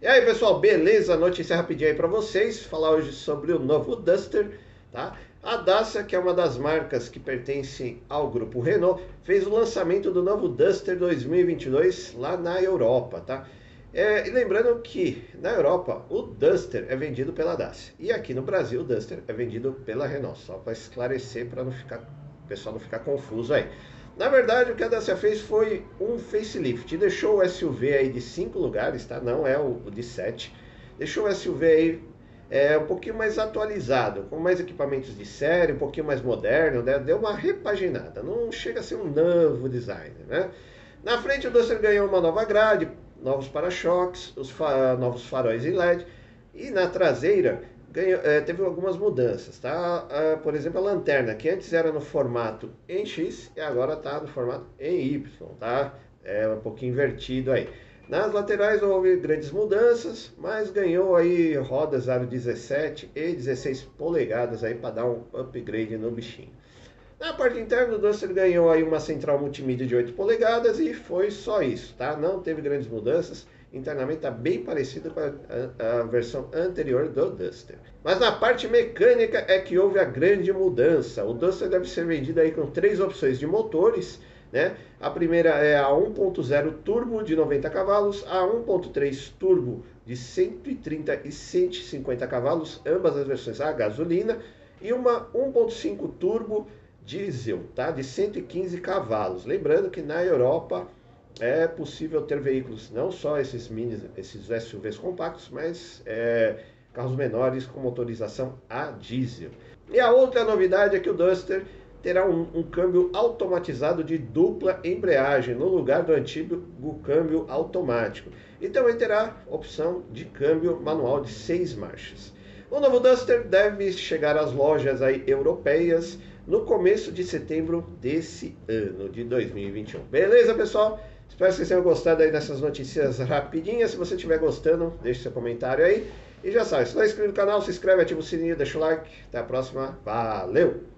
E aí pessoal, beleza? Notícia rapidinha aí para vocês. Falar hoje sobre o novo Duster, tá? A Dacia, que é uma das marcas que pertencem ao grupo Renault, fez o lançamento do novo Duster 2022 lá na Europa, tá? É, e lembrando que na Europa o Duster é vendido pela Dacia e aqui no Brasil o Duster é vendido pela Renault, só para esclarecer para não ficar o pessoal não ficar confuso aí. Na verdade, o que a Dacia fez foi um facelift. Deixou o SUV aí de 5 lugares, tá? Não é o de 7. Deixou o SUV aí é, um pouquinho mais atualizado, com mais equipamentos de série, um pouquinho mais moderno, né? Deu uma repaginada. Não chega a ser um novo design, né? Na frente o Duster ganhou uma nova grade, novos para-choques, os fa novos faróis em LED. E na traseira ganhou, é, teve algumas mudanças, tá? Ah, por exemplo, a lanterna, que antes era no formato em X e agora está no formato em Y, tá? É um pouquinho invertido aí. Nas laterais houve grandes mudanças, mas ganhou aí rodas aro 17 e 16 polegadas aí para dar um upgrade no bichinho. Na parte interna, o Duster ganhou aí uma central multimídia de 8 polegadas e foi só isso, tá? Não teve grandes mudanças internamente está bem parecido com a, a, a, versão anterior do Duster. Mas na parte mecânica é que houve a grande mudança. O Duster deve ser vendido aí com três opções de motores. Né? A primeira é a 1.0 turbo de 90 cavalos, a 1.3 turbo de 130 e 150 cavalos, ambas as versões a gasolina, e uma 1.5 turbo diesel, tá? De 115 cavalos. Lembrando que na Europa é possível ter veículos, não só esses mini, esses SUVs compactos, mas é, carros menores com motorização a diesel. E a outra novidade é que o Duster terá um, um, câmbio automatizado de dupla embreagem no lugar do antigo câmbio automático. E também terá opção de câmbio manual de seis marchas. O novo Duster deve chegar às lojas aí europeias no começo de setembro desse ano de 2021. Beleza, pessoal? Espero que vocês tenham gostado aí dessas notícias rapidinhas. Se você estiver gostando, deixe seu comentário aí. E já sabe, se não é inscrito no canal, se inscreve, ativa o sininho, deixa o like. Até a próxima. Valeu!